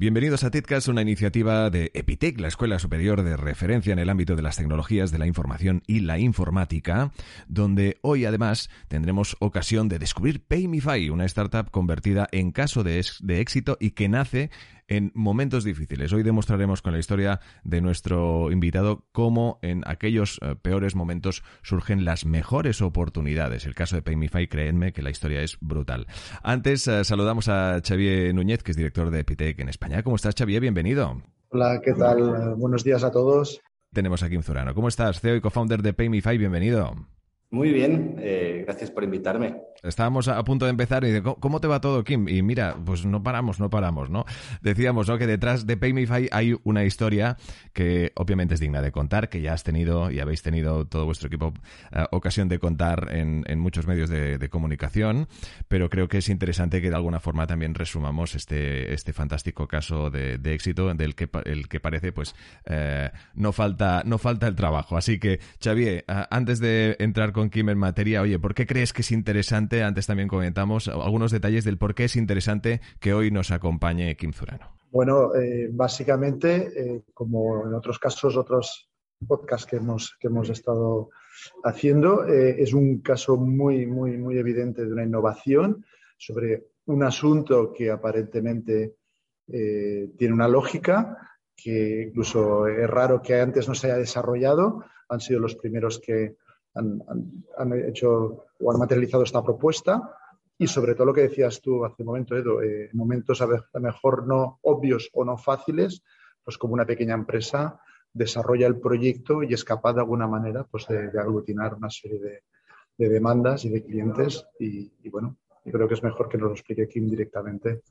Bienvenidos a TITCAS, una iniciativa de Epitec, la Escuela Superior de Referencia en el ámbito de las tecnologías de la información y la informática, donde hoy además tendremos ocasión de descubrir PayMeFi, una startup convertida en caso de éxito y que nace en momentos difíciles. Hoy demostraremos con la historia de nuestro invitado cómo en aquellos eh, peores momentos surgen las mejores oportunidades. El caso de PayMeFi, créenme que la historia es brutal. Antes eh, saludamos a Xavier Núñez, que es director de Epitec en España. ¿Cómo estás, Xavier? Bienvenido. Hola, ¿qué tal? Buenos días a todos. Tenemos aquí Kim Zurano. ¿Cómo estás? CEO y co-founder de PayMeFi, bienvenido. Muy bien, eh, gracias por invitarme. Estábamos a punto de empezar y dice, ¿cómo te va todo, Kim? Y mira, pues no paramos, no paramos, ¿no? Decíamos, ¿no? Que detrás de PayMeFi hay una historia que obviamente es digna de contar, que ya has tenido y habéis tenido todo vuestro equipo eh, ocasión de contar en, muchos medios de, comunicación, pero creo que es interesante que de alguna forma también resumamos este, este fantástico caso de, éxito del que, el que parece, pues, eh, no, falta, no falta el trabajo. Así que, Xavier, antes de entrar con Kim en materia, oye, ¿por qué crees que es interesante antes también comentamos algunos detalles del por qué es interesante que hoy nos acompañe Kim Zurano. Bueno, eh, básicamente, eh, como en otros casos, otros podcasts que hemos, que hemos estado haciendo, eh, es un caso muy, muy, muy evidente de una innovación sobre un asunto que aparentemente tiene una lógica, que incluso es raro que antes no se haya desarrollado. Han sido los primeros que, han, hecho o han materializado esta propuesta. Y sobre todo lo que decías tú hace un momento, Edo, eh, momentos a lo mejor no obvios o no fáciles, pues como una pequeña empresa desarrolla el proyecto y es capaz de alguna manera pues de, aglutinar una serie de, demandas y de clientes y bueno, creo que es mejor que nos lo explique Kim directamente.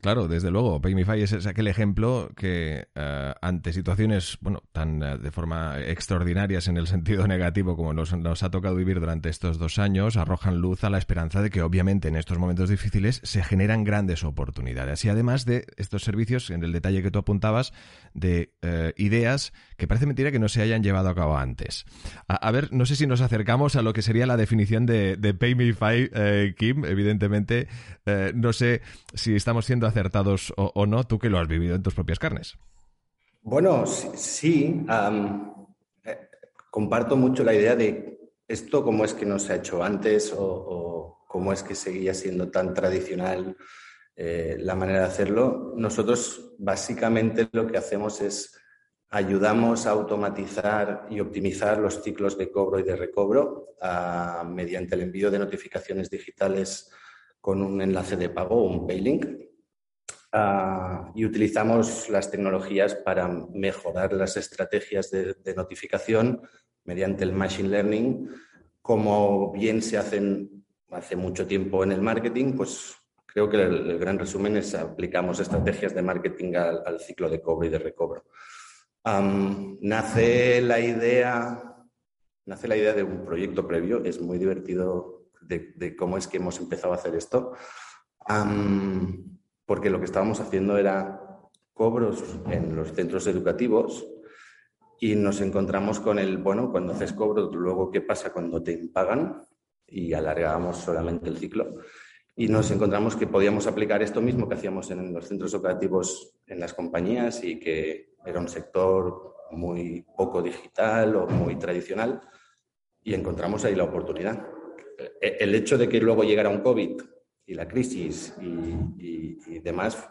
Claro, desde luego. PayMeFi es, aquel ejemplo que eh, ante situaciones, bueno, tan eh, de forma extraordinarias en el sentido negativo como nos, nos, ha tocado vivir durante estos dos años, arrojan luz a la esperanza de que obviamente en estos momentos difíciles se generan grandes oportunidades. Y además de estos servicios, en el detalle que tú apuntabas, de eh, ideas que parece mentira que no se hayan llevado a cabo antes. A, ver, no sé si nos acercamos a lo que sería la definición de, de PayMeFi, Kim, evidentemente eh, no sé si estamos siendo acertados o, no, tú que lo has vivido en tus propias carnes. Bueno, sí, eh, comparto mucho la idea de esto, cómo es que no se ha hecho antes o, cómo es que seguía siendo tan tradicional eh, la manera de hacerlo. Nosotros básicamente lo que hacemos es ayudamos a automatizar y optimizar los ciclos de cobro y de recobro ah, mediante el envío de notificaciones digitales con un enlace de pago, un Paylink, uh, y utilizamos las tecnologías para mejorar las estrategias de, notificación mediante el Machine Learning, como bien se hacen hace mucho tiempo en el marketing, pues creo que el, gran resumen es aplicamos estrategias de marketing al, ciclo de cobro y de recobro. nace la idea nace la idea de un proyecto previo, es muy divertido de, cómo es que hemos empezado a hacer esto, porque lo que estábamos haciendo era cobros en los centros educativos y nos encontramos con el, bueno, cuando haces cobro, luego qué pasa cuando te pagan y alargábamos solamente el ciclo. Y nos encontramos que podíamos aplicar esto mismo que hacíamos en los centros educativos en las compañías y que era un sector muy poco digital o muy tradicional y encontramos ahí la oportunidad. Eh, el hecho de que luego llegara un COVID y la crisis y, demás,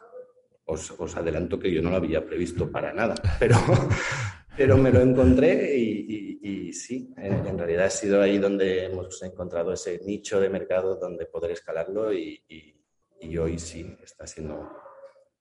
os, adelanto que yo no lo había previsto para nada, pero, pero me lo encontré y, sí, en, realidad ha sido ahí donde hemos encontrado ese nicho de mercado donde poder escalarlo y, hoy sí está siendo,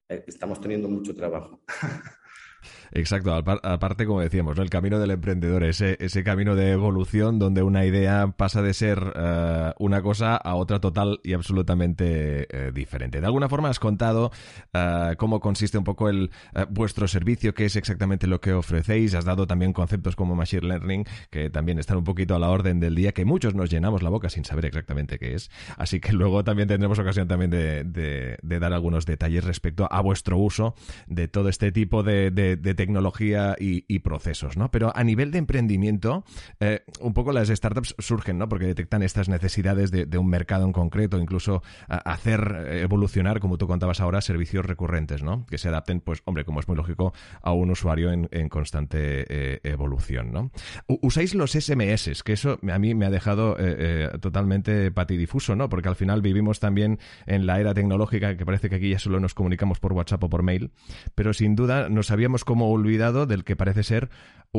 eh, estamos teniendo mucho trabajo. Exacto, aparte, como decíamos, el camino del emprendedor, ese, ese camino de evolución donde una idea pasa de ser eh, una cosa a otra total y absolutamente eh, diferente. De alguna forma has contado eh, cómo consiste un poco el vuestro servicio, qué es exactamente lo que ofrecéis, has dado también conceptos como Machine Learning, que también están un poquito a la orden del día, que muchos nos llenamos la boca sin saber exactamente qué es. Así que luego también tendremos ocasión también de, dar algunos detalles respecto a vuestro uso de todo este tipo de, de, de tecnología y, procesos, ¿no? Pero a nivel de emprendimiento, eh, un poco las startups surgen, ¿no? Porque detectan estas necesidades de, un mercado en concreto, incluso hacer evolucionar, como tú contabas ahora, servicios recurrentes, ¿no? Que se adapten, pues, hombre, como es muy lógico, a un usuario en, constante eh, evolución, ¿no? usáis los SMS, que eso a mí me ha dejado eh, totalmente patidifuso, ¿no? Porque al final vivimos también en la era tecnológica que parece que aquí ya solo nos comunicamos por WhatsApp o por mail, pero sin duda no sabíamos cómo olvidado del que parece ser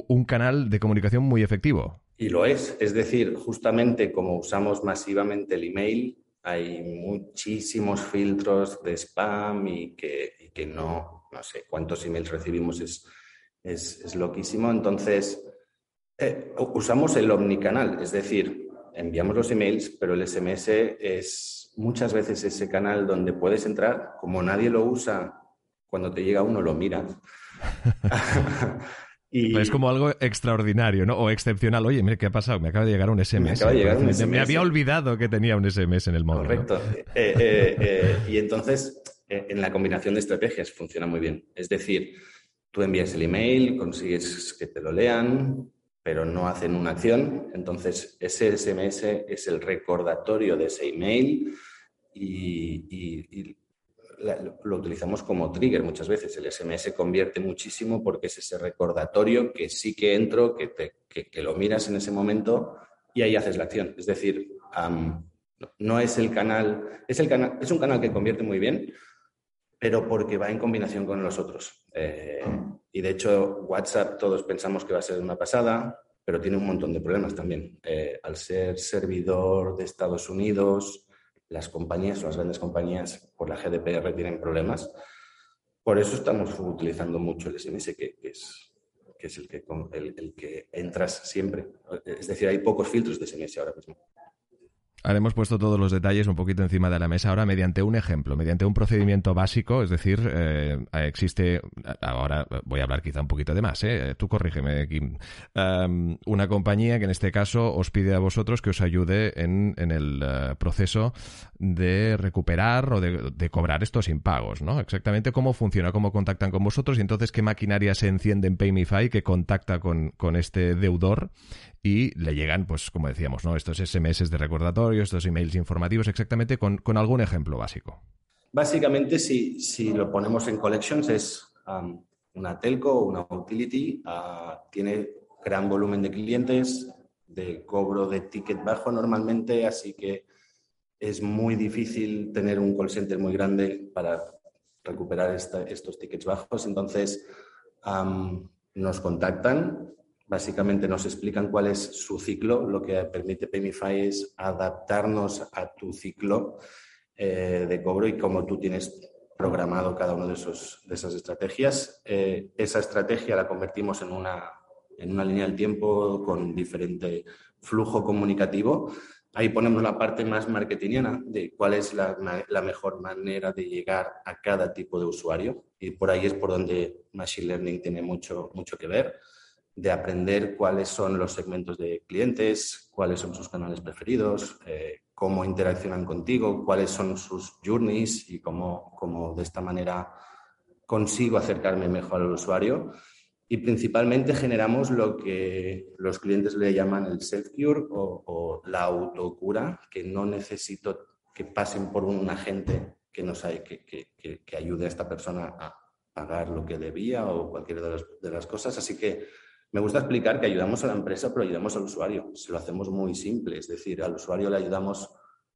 un canal de comunicación muy efectivo. Y lo es. Es decir, justamente como usamos masivamente el email, hay muchísimos filtros de spam y que, no, no sé cuántos emails recibimos, es, es, loquísimo. Entonces, eh, usamos el omnicanal, es decir, enviamos los emails, pero el SMS es muchas veces ese canal donde puedes entrar, como nadie lo usa, cuando te llega uno lo miras y... Es como algo extraordinario, ¿no? O excepcional. Oye, mira, ¿qué ha pasado? Me acaba de llegar un SMS. Me, había olvidado que tenía un SMS en el móvil. Correcto. Eh, eh, eh, y entonces, en la combinación de estrategias funciona muy bien. Es decir, tú envías el email, consigues que te lo lean, pero no hacen una acción. Entonces, ese SMS es el recordatorio de ese email y lo utilizamos como trigger muchas veces. El SMS convierte muchísimo porque es ese recordatorio que sí que entro, que, te, lo miras en ese momento y ahí haces la acción. Es decir, no es el canal, es el canal, es un canal que convierte muy bien, pero porque va en combinación con los otros. Eh, y de hecho, WhatsApp todos pensamos que va a ser una pasada, pero tiene un montón de problemas también. Eh, al ser servidor de Estados Unidos, las compañías las grandes compañías por la GDPR tienen problemas. Por eso estamos utilizando mucho el SMS, que, es, que es el que, el, el que entras siempre. Es decir, hay pocos filtros de SMS ahora mismo. Ahora hemos puesto todos los detalles un poquito encima de la mesa. Ahora, mediante un ejemplo, mediante un procedimiento básico, es decir, eh, existe, ahora voy a hablar quizá un poquito de más, ¿eh? tú corrígeme, Kim, una compañía que en este caso os pide a vosotros que os ayude en, el eh, proceso de recuperar o de, cobrar estos impagos, ¿no? Exactamente cómo funciona, cómo contactan con vosotros y entonces qué maquinaria se enciende en PayMeFi que contacta con, con este deudor y le llegan, pues como decíamos, ¿no? estos SMS de recordatorio, estos emails informativos, exactamente con, algún ejemplo básico. Básicamente, si, si, lo ponemos en collections, es um, una telco una utility, uh, tiene gran volumen de clientes, de cobro de ticket bajo normalmente, así que es muy difícil tener un call center muy grande para recuperar estos tickets bajos. Entonces, um, nos contactan Básicamente nos explican cuál es su ciclo. Lo que permite Pemify es adaptarnos a tu ciclo eh, de cobro y cómo tú tienes programado cada una de, de esas estrategias. Eh, esa estrategia la convertimos en una, en una línea del tiempo con diferente flujo comunicativo. Ahí ponemos la parte más marketingiana de cuál es la, la, mejor manera de llegar a cada tipo de usuario. Y por ahí es por donde Machine Learning tiene mucho, mucho que ver de aprender cuáles son los segmentos de clientes, cuáles son sus canales preferidos, eh, cómo interaccionan contigo, cuáles son sus journeys y cómo, cómo, de esta manera consigo acercarme mejor al usuario. Y principalmente generamos lo que los clientes le llaman el self-cure o, la autocura, que no necesito que pasen por un agente que, nos que, que, que, ayude a esta persona a pagar lo que debía o cualquiera de, de las cosas. Así que me gusta explicar que ayudamos a la empresa, pero ayudamos al usuario. Se lo hacemos muy simple, es decir, al usuario le ayudamos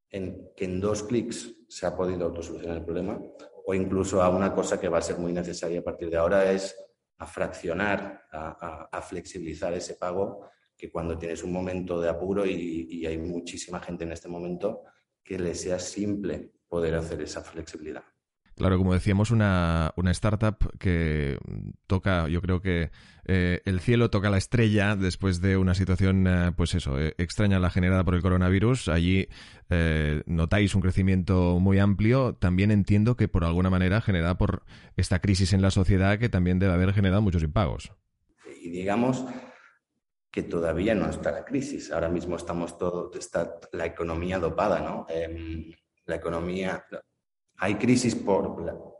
en que en dos clics se ha podido autosolucionar el problema o incluso a una cosa que va a ser muy necesaria a partir de ahora es a fraccionar, a, flexibilizar ese pago que cuando tienes un momento de apuro y, y hay muchísima gente en este momento, que le sea simple poder hacer esa flexibilidad. Claro, como decíamos, una, una startup que toca, yo creo que eh, el cielo toca la estrella después de una situación, eh, pues eso, eh, extraña la generada por el coronavirus. Allí notáis un crecimiento muy amplio. También entiendo que por alguna manera generada por esta crisis en la sociedad que también debe haber generado muchos impagos. Y digamos que todavía no está la crisis. Ahora mismo estamos todo, está la economía dopada, ¿no? Em, la economía, hay crisis, por,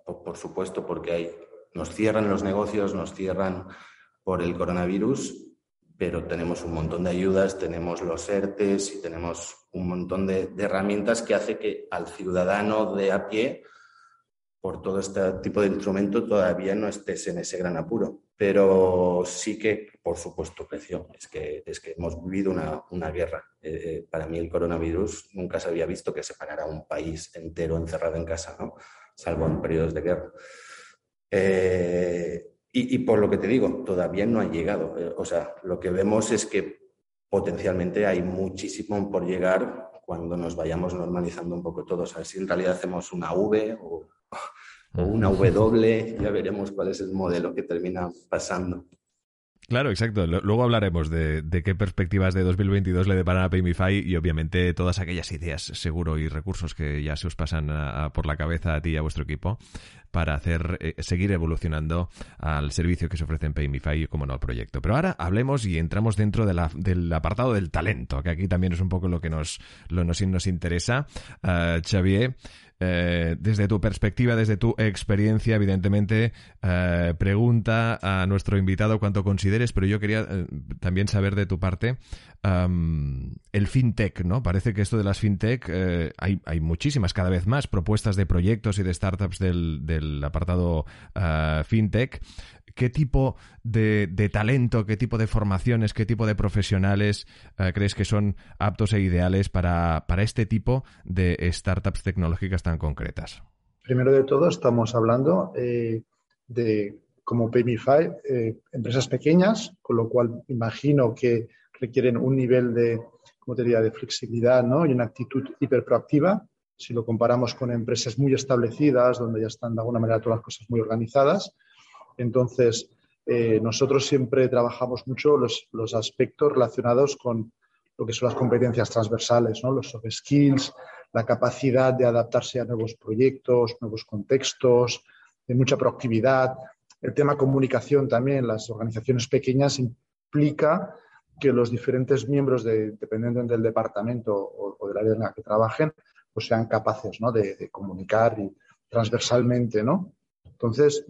por, supuesto, porque hay, nos cierran los negocios, nos cierran por el coronavirus, pero tenemos un montón de ayudas, tenemos los ERTES y tenemos un montón de, herramientas que hace que al ciudadano de a pie, por todo este tipo de instrumento, todavía no estés en ese gran apuro. Pero sí que, por supuesto, creció. Es que, es que hemos vivido una, guerra. Eh, eh, para mí el coronavirus nunca se había visto que separara un país entero encerrado en casa, ¿no? salvo en periodos de guerra. Eh, y, por lo que te digo, todavía no ha llegado. O sea, lo que vemos es que potencialmente hay muchísimo por llegar cuando nos vayamos normalizando un poco todos. A ver si en realidad hacemos una V o, o una W, ya veremos cuál es el modelo que termina pasando. Claro, exacto. Luego hablaremos de, qué perspectivas de 2022 le deparan a Paymify y obviamente todas aquellas ideas, seguro, y recursos que ya se os pasan por la cabeza a ti y a vuestro equipo para hacer eh, seguir evolucionando al servicio que se ofrece en Paymify y, como no, al proyecto. Pero ahora hablemos y entramos dentro del apartado del talento, que aquí también es un poco lo que nos, lo, nos, nos interesa. Uh, Xavier, eh, desde tu perspectiva, desde tu experiencia, evidentemente, eh, pregunta a nuestro invitado cuanto consideres, pero yo quería eh, también saber de tu parte el fintech, ¿no? Parece que esto de las fintech hay, hay, muchísimas, cada vez más propuestas de proyectos y de startups del, del apartado fintech qué tipo de, talento, qué tipo de formaciones, qué tipo de profesionales eh, crees que son aptos e ideales para, este tipo de startups tecnológicas tan concretas? Primero de todo, estamos hablando eh, de, como Paymify, eh, empresas pequeñas, con lo cual imagino que requieren un nivel de, como te diría, de flexibilidad ¿no? y una actitud hiperproactiva. Si lo comparamos con empresas muy establecidas, donde ya están de alguna manera todas las cosas muy organizadas, entonces, eh, nosotros siempre trabajamos mucho los, aspectos relacionados con lo que son las competencias transversales, ¿no? los soft skills, la capacidad de adaptarse a nuevos proyectos, nuevos contextos, de mucha proactividad. El tema comunicación también, las organizaciones pequeñas implica que los diferentes miembros, de, dependiendo del departamento o, del área en la que trabajen, pues sean capaces de, de, comunicar y transversalmente, ¿no? Entonces,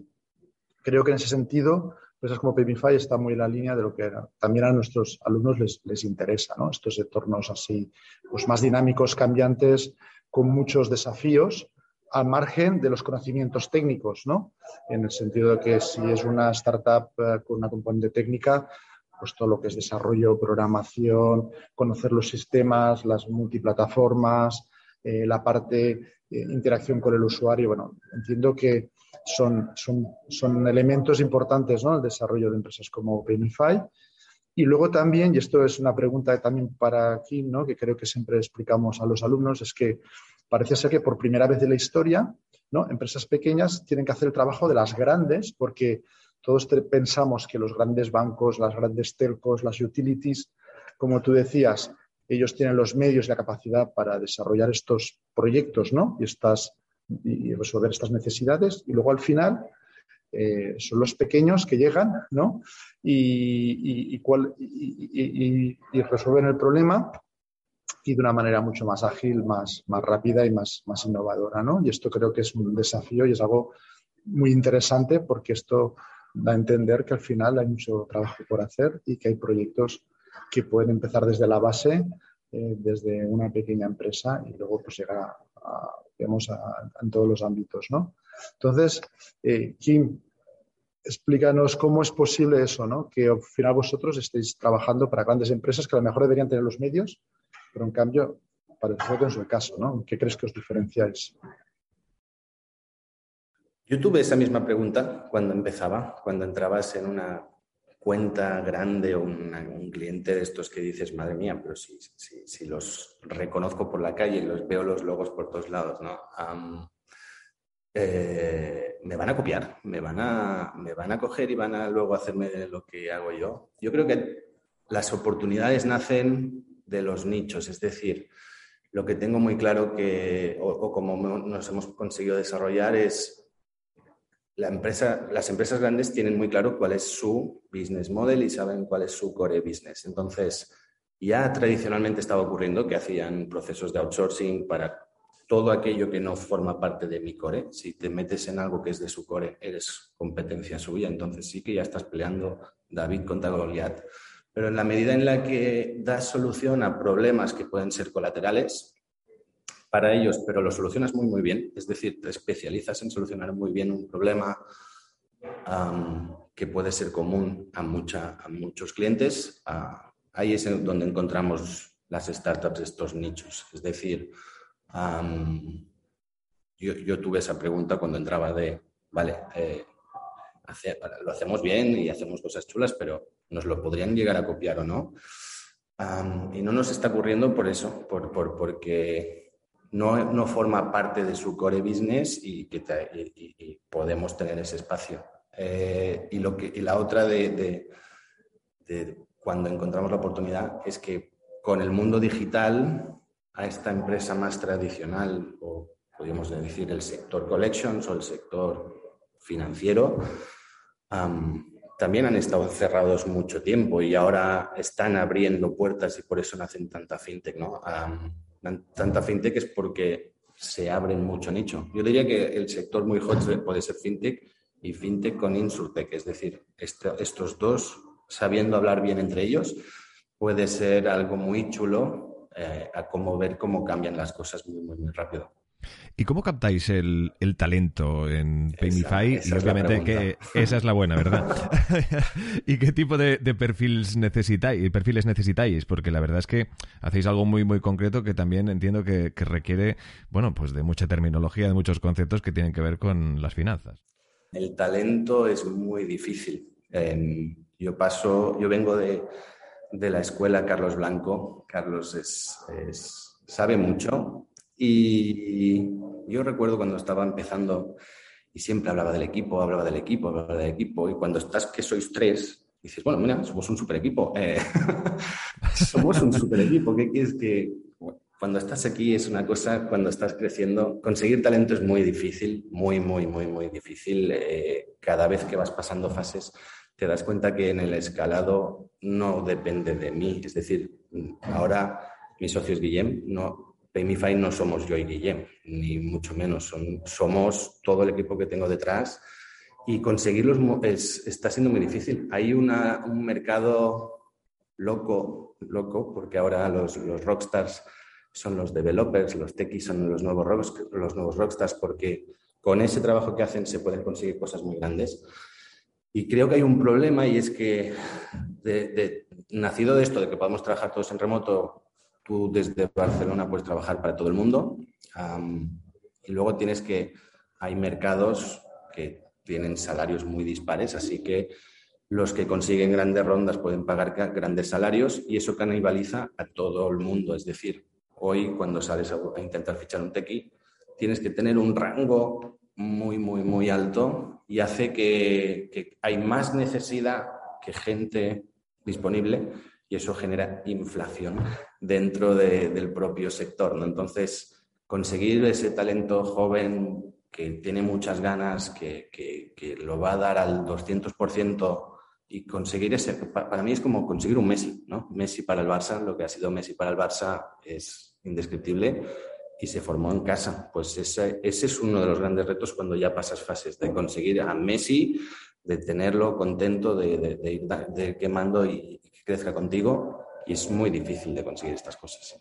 creo que en ese sentido, empresas como Paypify está muy en la línea de lo que también a nuestros alumnos les, les interesa, ¿no? Estos entornos así, pues más dinámicos, cambiantes, con muchos desafíos, al margen de los conocimientos técnicos, ¿no? En el sentido de que si es una startup eh, con una componente técnica, pues todo lo que es desarrollo, programación, conocer los sistemas, las multiplataformas, eh, la parte de interacción con el usuario. Bueno, entiendo que son, son, son elementos importantes ¿no? el desarrollo de empresas como Benify. Y luego también, y esto es una pregunta también para aquí, ¿no? que creo que siempre explicamos a los alumnos, es que parece ser que por primera vez en la historia, ¿no? empresas pequeñas tienen que hacer el trabajo de las grandes, porque todos pensamos que los grandes bancos, las grandes telcos, las utilities, como tú decías, ellos tienen los medios y la capacidad para desarrollar estos proyectos ¿no? y estas y resolver estas necesidades. Y luego al final eh, son los pequeños que llegan ¿no? y, y, resuelven el problema y de una manera mucho más ágil, más, más rápida y más, más innovadora. ¿no? Y esto creo que es un desafío y es algo muy interesante porque esto da a entender que al final hay mucho trabajo por hacer y que hay proyectos que pueden empezar desde la base, eh, desde una pequeña empresa y luego pues llegar a en todos los ámbitos, ¿no? Entonces, eh, Kim, explícanos cómo es posible eso, ¿no? Que al final vosotros estéis trabajando para grandes empresas que a lo mejor deberían tener los medios, pero en cambio parece que no es el caso, ¿no? ¿Qué crees que os diferenciáis? Yo tuve esa misma pregunta cuando empezaba, cuando entrabas en una cuenta grande o un cliente de estos que dices, madre mía, pero si, si, los reconozco por la calle y los veo los logos por todos lados, ¿no? eh, me van a copiar, me van a, me van a coger y van a luego hacerme lo que hago yo. Yo creo que las oportunidades nacen de los nichos, es decir, lo que tengo muy claro que, o, como nos hemos conseguido desarrollar es las empresas grandes tienen muy claro cuál es su business model y saben cuál es su core business. Entonces, ya tradicionalmente estaba ocurriendo que hacían procesos de outsourcing para todo aquello que no forma parte de mi core. Si te metes en algo que es de su core, eres competencia suya. Entonces sí que ya estás peleando David contra Goliat. Pero en la medida en la que das solución a problemas que pueden ser colaterales para ellos, pero lo solucionas muy, muy bien, es decir, te especializas en solucionar muy bien un problema que puede ser común a, mucha, a muchos clientes, ahí es donde encontramos las startups, estos nichos. Es decir, yo, yo, tuve esa pregunta cuando entraba de, vale, eh, lo hacemos bien y hacemos cosas chulas, pero nos lo podrían llegar a copiar o no. y no nos está ocurriendo por eso, por, por, porque no, no, forma parte de su core business y, que podemos tener ese espacio. Eh, y, lo que, y la otra de, de, de, cuando encontramos la oportunidad es que con el mundo digital, a esta empresa más tradicional, o podríamos decir el sector collections o el sector financiero, también han estado cerrados mucho tiempo y ahora están abriendo puertas y por eso nacen tanta fintech, ¿no? Tanta fintech es porque se abren mucho nicho. Yo diría que el sector muy hot puede ser fintech y fintech con insurtech, es decir, estos dos sabiendo hablar bien entre ellos puede ser algo muy chulo eh, a cómo ver cómo cambian las cosas muy, muy, muy rápido. ¿Y cómo captáis el, talento en Paymify? y obviamente que esa es la buena, ¿verdad? ¿Y qué tipo de, perfiles necesitáis, perfiles necesitáis? Porque la verdad es que hacéis algo muy, muy concreto que también entiendo que, requiere, bueno, pues de mucha terminología, de muchos conceptos que tienen que ver con las finanzas. El talento es muy difícil. yo paso, yo vengo de, la escuela Carlos Blanco. Carlos es, sabe mucho, y yo recuerdo cuando estaba empezando y siempre hablaba del equipo, hablaba del equipo, hablaba del equipo, y cuando estás que sois tres, dices, bueno, mira, somos un super equipo. Eh, somos un super equipo. ¿Qué quieres que.? Cuando estás aquí es una cosa, cuando estás creciendo, conseguir talento es muy difícil, muy, muy, muy, muy difícil. Eh, cada vez que vas pasando fases, te das cuenta que en el escalado no depende de mí. Es decir, ahora mi socio es Guillem, no, Paymify no somos yo y Guillem, ni mucho menos. somos todo el equipo que tengo detrás y conseguirlos está siendo muy difícil. Hay un mercado loco, loco, porque ahora los, rockstars son los developers, los techies son los nuevos, los nuevos rockstars, porque con ese trabajo que hacen se pueden conseguir cosas muy grandes. Y creo que hay un problema y es que nacido de esto, de que podemos trabajar todos en remoto, Tú desde Barcelona puedes trabajar para todo el mundo y luego tienes que, hay mercados que tienen salarios muy dispares, así que los que consiguen grandes rondas pueden pagar grandes salarios y eso canibaliza a todo el mundo. Es decir, hoy cuando sales a, intentar fichar un tequi, tienes que tener un rango muy, muy, muy alto y hace que, hay más necesidad que gente disponible y eso genera inflación dentro del propio sector. ¿no? Entonces, conseguir ese talento joven que tiene muchas ganas, que, lo va a dar al 200% y conseguir ese, para mí es como conseguir un Messi, ¿no? Messi para el Barça, lo que ha sido Messi para el Barça es indescriptible y se formó en casa. Pues ese, ese es uno de los grandes retos cuando ya pasas fases, de conseguir a Messi, de tenerlo contento, de, de, ir quemando y, crezca contigo y es muy difícil de conseguir estas cosas.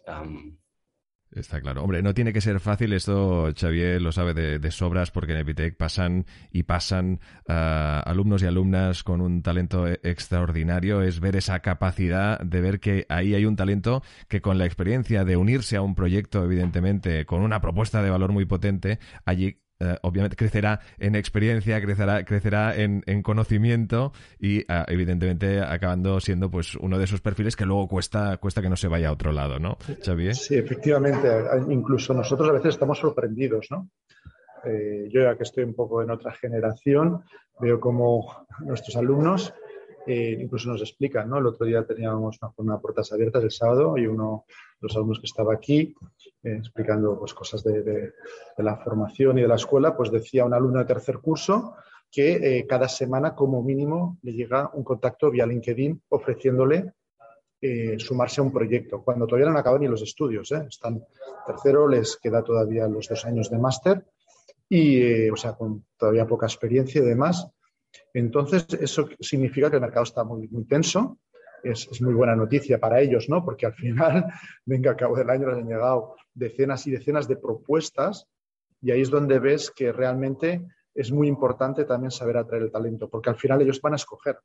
Está claro. Hombre, no tiene que ser fácil, esto Xavier lo sabe de, sobras, porque en Epitec pasan y pasan ah, alumnos y alumnas con un talento e, extraordinario. Es ver esa capacidad de ver que ahí hay un talento que con la experiencia de unirse a un proyecto, evidentemente, con una propuesta de valor muy potente, allí eh, obviamente crecerá en experiencia, crecerá, crecerá en, conocimiento y ah, evidentemente acabando siendo pues uno de esos perfiles que luego cuesta, cuesta que no se vaya a otro lado, ¿no, Xavier? Sí, efectivamente. Incluso nosotros a veces estamos sorprendidos, ¿no? Eh, yo ya que estoy un poco en otra generación, veo como nuestros alumnos eh, incluso nos explican, ¿no? El otro día teníamos una puertas abiertas el sábado y uno de los alumnos que estaba aquí eh, explicando pues, cosas de, la formación y de la escuela, pues decía un alumno de tercer curso que cada semana como mínimo le llega un contacto vía LinkedIn ofreciéndole sumarse a un proyecto, cuando todavía no han acabado ni los estudios. Están tercero, les queda todavía los dos años de máster y, eh, o sea, con todavía poca experiencia y demás. Entonces, eso significa que el mercado está muy, muy tenso. Es, muy buena noticia para ellos, ¿no? Porque al final, venga, a cabo del año les han llegado decenas y decenas de propuestas y ahí es donde ves que realmente es muy importante también saber atraer el talento, porque al final ellos van a escoger.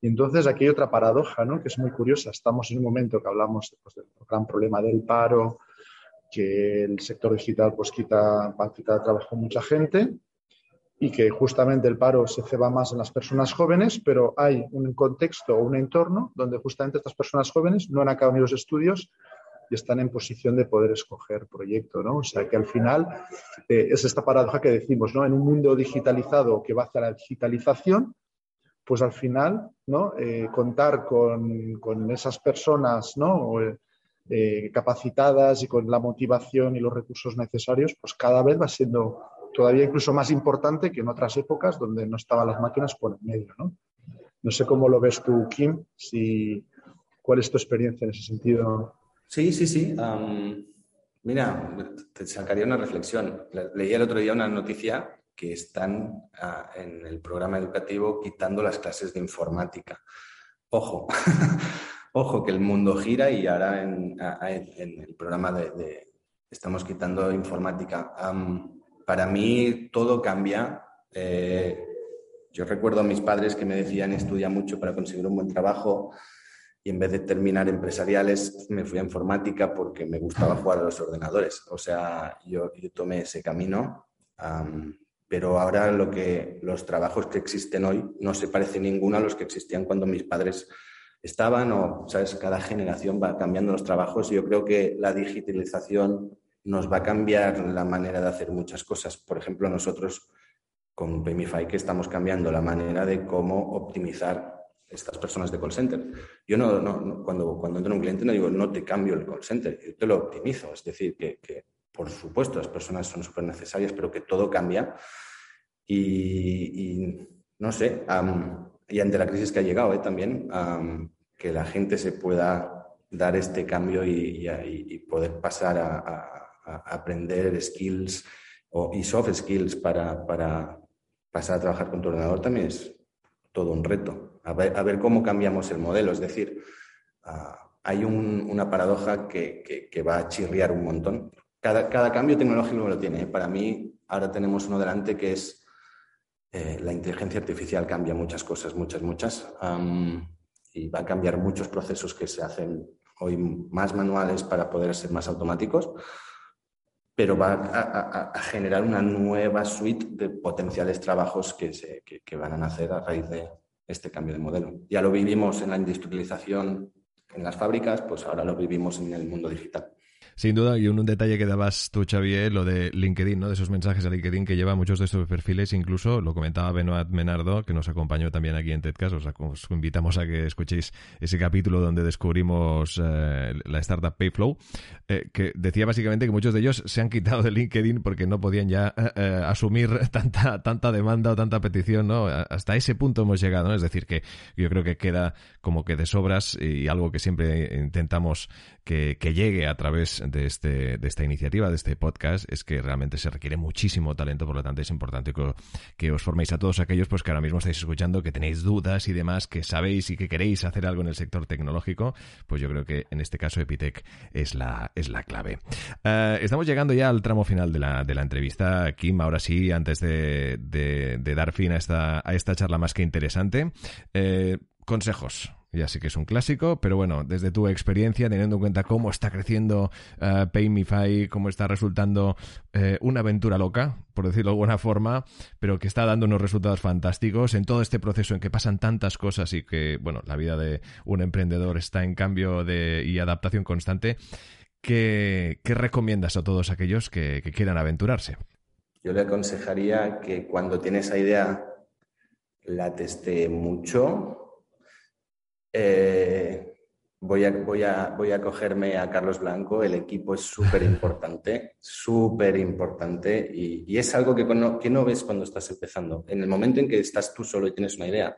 Y entonces aquí hay otra paradoja, ¿no? Que es muy curiosa. Estamos en un momento que hablamos pues, del gran problema del paro, que el sector digital pues quita, va a quitar trabajo a mucha gente y que justamente el paro se ceba más en las personas jóvenes, pero hay un contexto o un entorno donde justamente estas personas jóvenes no han acabado ni los estudios y están en posición de poder escoger proyecto, ¿no? O sea que al final eh, es esta paradoja que decimos, ¿no? En un mundo digitalizado que va hacia la digitalización, pues al final, ¿no? Eh, contar con, con, esas personas, ¿no? Eh, capacitadas y con la motivación y los recursos necesarios, pues cada vez va siendo todavía incluso más importante que en otras épocas donde no estaban las máquinas por en medio. ¿no? no sé cómo lo ves tú, Kim, si, ¿cuál es tu experiencia en ese sentido? Sí, sí, sí. mira, te sacaría una reflexión. Leí el otro día una noticia que están ah, en el programa educativo quitando las clases de informática. Ojo, Ojo, que el mundo gira y ahora en, el programa de, estamos quitando informática. Para mí todo cambia. Eh, yo recuerdo a mis padres que me decían estudia mucho para conseguir un buen trabajo y en vez de terminar empresariales me fui a informática porque me gustaba jugar a los ordenadores. O sea, yo, tomé ese camino. pero ahora lo que los trabajos que existen hoy no se parecen ninguno a los que existían cuando mis padres estaban o, ¿sabes? Cada generación va cambiando los trabajos y yo creo que la digitalización nos va a cambiar la manera de hacer muchas cosas. Por ejemplo, nosotros con Payify que estamos cambiando la manera de cómo optimizar estas personas de call center. Yo no, cuando, cuando entro en un cliente no digo, no te cambio el call center, yo te lo optimizo. Es decir, que, por supuesto las personas son súper necesarias, pero que todo cambia. Y, no sé, y ante la crisis que ha llegado ¿eh? también, que la gente se pueda dar este cambio y, poder pasar a, aprender skills o, y soft skills para, para, pasar a trabajar con tu ordenador también es todo un reto. A ver, cómo cambiamos el modelo. Es decir, ah, hay una paradoja que, que, va a chirriar un montón. Cada, cada cambio tecnológico lo tiene. ¿eh? Para mí, ahora tenemos uno delante que es eh, la inteligencia artificial cambia muchas cosas, muchas, muchas, y va a cambiar muchos procesos que se hacen hoy más manuales para poder ser más automáticos, pero va a, generar una nueva suite de potenciales trabajos que, se, que van a nacer a raíz de este cambio de modelo. Ya lo vivimos en la industrialización en las fábricas, pues ahora lo vivimos en el mundo digital. Sin duda, y un, detalle que dabas tú, Xavier, lo de LinkedIn, ¿no? De esos mensajes a LinkedIn que lleva muchos de estos perfiles, incluso lo comentaba Benoit Menardo, que nos acompañó también aquí en TEDcast. os invitamos a que escuchéis ese capítulo donde descubrimos eh, la startup Payflow, eh, que decía básicamente que muchos de ellos se han quitado de LinkedIn porque no podían ya eh, asumir tanta, tanta demanda o tanta petición, ¿no? Hasta ese punto hemos llegado, ¿no? Es decir, que yo creo que queda como que de sobras y algo que siempre intentamos que, que llegue a través de, este, de esta iniciativa, de este podcast, es que realmente se requiere muchísimo talento, por lo tanto es importante que, os forméis a todos aquellos pues que ahora mismo estáis escuchando, que tenéis dudas y demás, que sabéis y que queréis hacer algo en el sector tecnológico, pues yo creo que en este caso Epitech es la, es la clave. Eh, estamos llegando ya al tramo final de la, de la entrevista. Kim, ahora sí, antes de, de, dar fin a esta, a esta charla más que interesante, eh, consejos ya sé que es un clásico, pero bueno, desde tu experiencia, teniendo en cuenta cómo está creciendo uh, PayMeFi, cómo está resultando eh, una aventura loca, por decirlo de alguna forma, pero que está dando unos resultados fantásticos en todo este proceso en que pasan tantas cosas y que, bueno, la vida de un emprendedor está en cambio de, y adaptación constante. ¿Qué, recomiendas a todos aquellos que, quieran aventurarse? yo le aconsejaría que cuando tiene esa idea la teste mucho. Eh, voy, a, voy, a, voy a cogerme a Carlos Blanco, el equipo es súper importante, súper importante y, es algo que no, que no ves cuando estás empezando. En el momento en que estás tú solo y tienes una idea,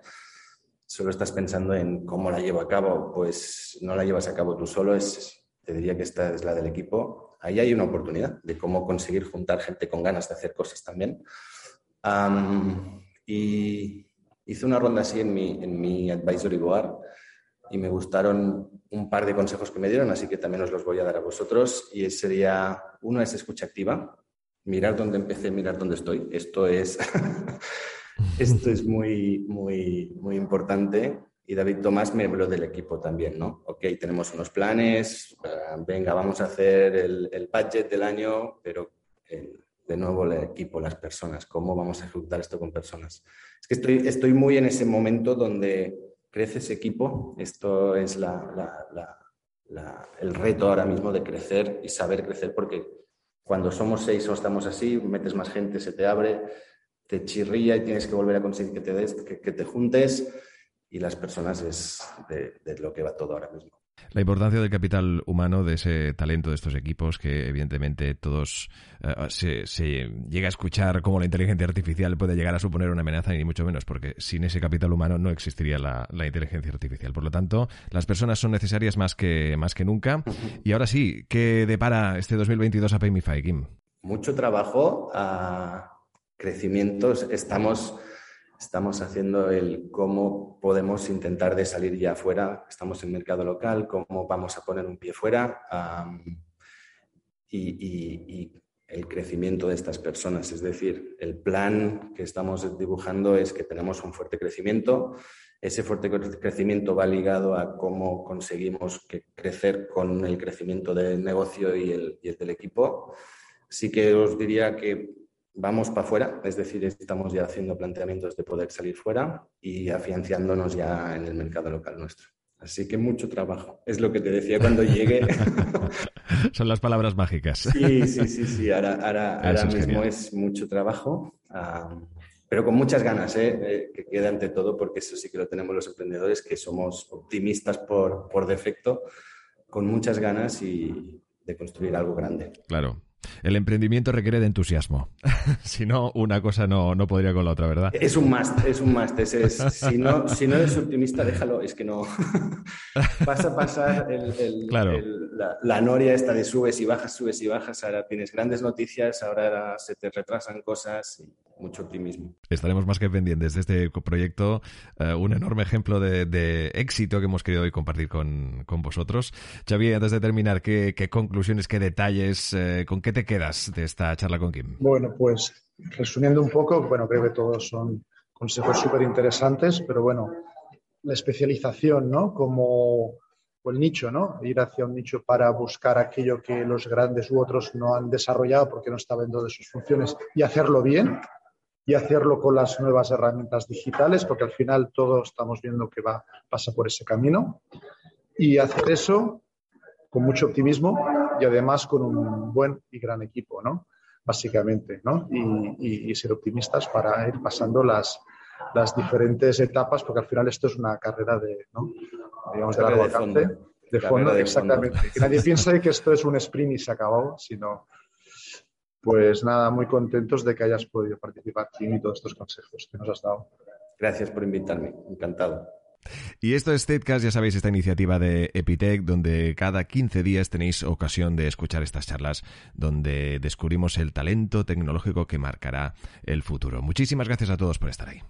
solo estás pensando en cómo la llevo a cabo, pues no la llevas a cabo tú solo, es, te diría que esta es la del equipo. Ahí hay una oportunidad de cómo conseguir juntar gente con ganas de hacer cosas también. y hice una ronda así en mi, en mi advisory board y me gustaron un par de consejos que me dieron, así que también os los voy a dar a vosotros. Y sería, uno es escucha activa, mirar dónde empecé, mirar dónde estoy. Esto es, esto es muy, muy, muy importante. Y David Tomás me habló del equipo también, ¿no? Ok, tenemos unos planes, eh, venga, vamos a hacer el, el budget del año, pero de nuevo el equipo, las personas, cómo vamos a ejecutar esto con personas. Es que estoy, estoy muy en ese momento donde crece ese equipo, esto es la, el reto ahora mismo de crecer y saber crecer, porque cuando somos seis o estamos así, metes más gente, se te abre, te chirría y tienes que volver a conseguir que te, des, que, te juntes y las personas es de lo que va todo ahora mismo. La importancia del capital humano, de ese talento de estos equipos, que evidentemente todos eh, se, llega a escuchar cómo la inteligencia artificial puede llegar a suponer una amenaza, ni mucho menos, porque sin ese capital humano no existiría la, inteligencia artificial. Por lo tanto, las personas son necesarias más que, más que nunca. Y ahora sí, ¿qué depara este 2022 a Paymify, Kim? Mucho trabajo, crecimientos. Estamos Estamos haciendo el cómo podemos intentar de salir ya afuera. Estamos en mercado local, cómo vamos a poner un pie fuera y, el crecimiento de estas personas. Es decir, el plan que estamos dibujando es que tenemos un fuerte crecimiento. Ese fuerte crecimiento va ligado a cómo conseguimos crecer con el crecimiento del negocio y el, y el del equipo. Sí que os diría que vamos para afuera, es decir, estamos ya haciendo planteamientos de poder salir fuera y afianciándonos ya en el mercado local nuestro. Así que mucho trabajo. Es lo que te decía cuando llegué. Son las palabras mágicas. Sí, sí, sí, sí. Ahora, ahora, mismo es mucho trabajo, pero con muchas ganas, ¿eh? ¿eh? que queda ante todo, porque eso sí que lo tenemos los emprendedores, que somos optimistas por, por defecto, con muchas ganas y de construir algo grande. Claro, el emprendimiento requiere de entusiasmo. si no, una cosa no, no, podría con la otra, ¿verdad? Es un must, es un must. si, no, si no eres optimista, déjalo. Es que no. Vas a pasar el, la, noria esta de subes y bajas, subes y bajas. Ahora tienes grandes noticias, ahora se te retrasan cosas. Y mucho optimismo. Estaremos más que pendientes de este proyecto, eh, un enorme ejemplo de, éxito que hemos querido hoy compartir con, vosotros. Xavi, antes de terminar, ¿qué, conclusiones, qué detalles, eh, con qué te quedas de esta charla con Kim? Bueno, pues resumiendo un poco, bueno, creo que todos son consejos súper interesantes, pero bueno, la especialización, ¿no? Como el nicho, ¿no? Ir hacia un nicho para buscar aquello que los grandes u otros no han desarrollado porque no está dentro de sus funciones y hacerlo bien, y hacerlo con las nuevas herramientas digitales, porque al final todos estamos viendo que va, pasa por ese camino. Y hacer eso con mucho optimismo y además con un buen y gran equipo, ¿no? Básicamente, ¿no? Y, ser optimistas para ir pasando las, las diferentes etapas, porque al final esto es una carrera de, ¿no? digamos, de largo alcance. De fondo, exactamente. Que nadie piense que esto es un sprint y se acabó, sino pues nada, muy contentos de que hayas podido participar, Tim, y todos estos consejos que nos has dado. Gracias por invitarme, encantado. Y esto es TEDcast, ya sabéis, esta iniciativa de Epitech, donde cada 15 días tenéis ocasión de escuchar estas charlas, donde descubrimos el talento tecnológico que marcará el futuro. Muchísimas gracias a todos por estar ahí.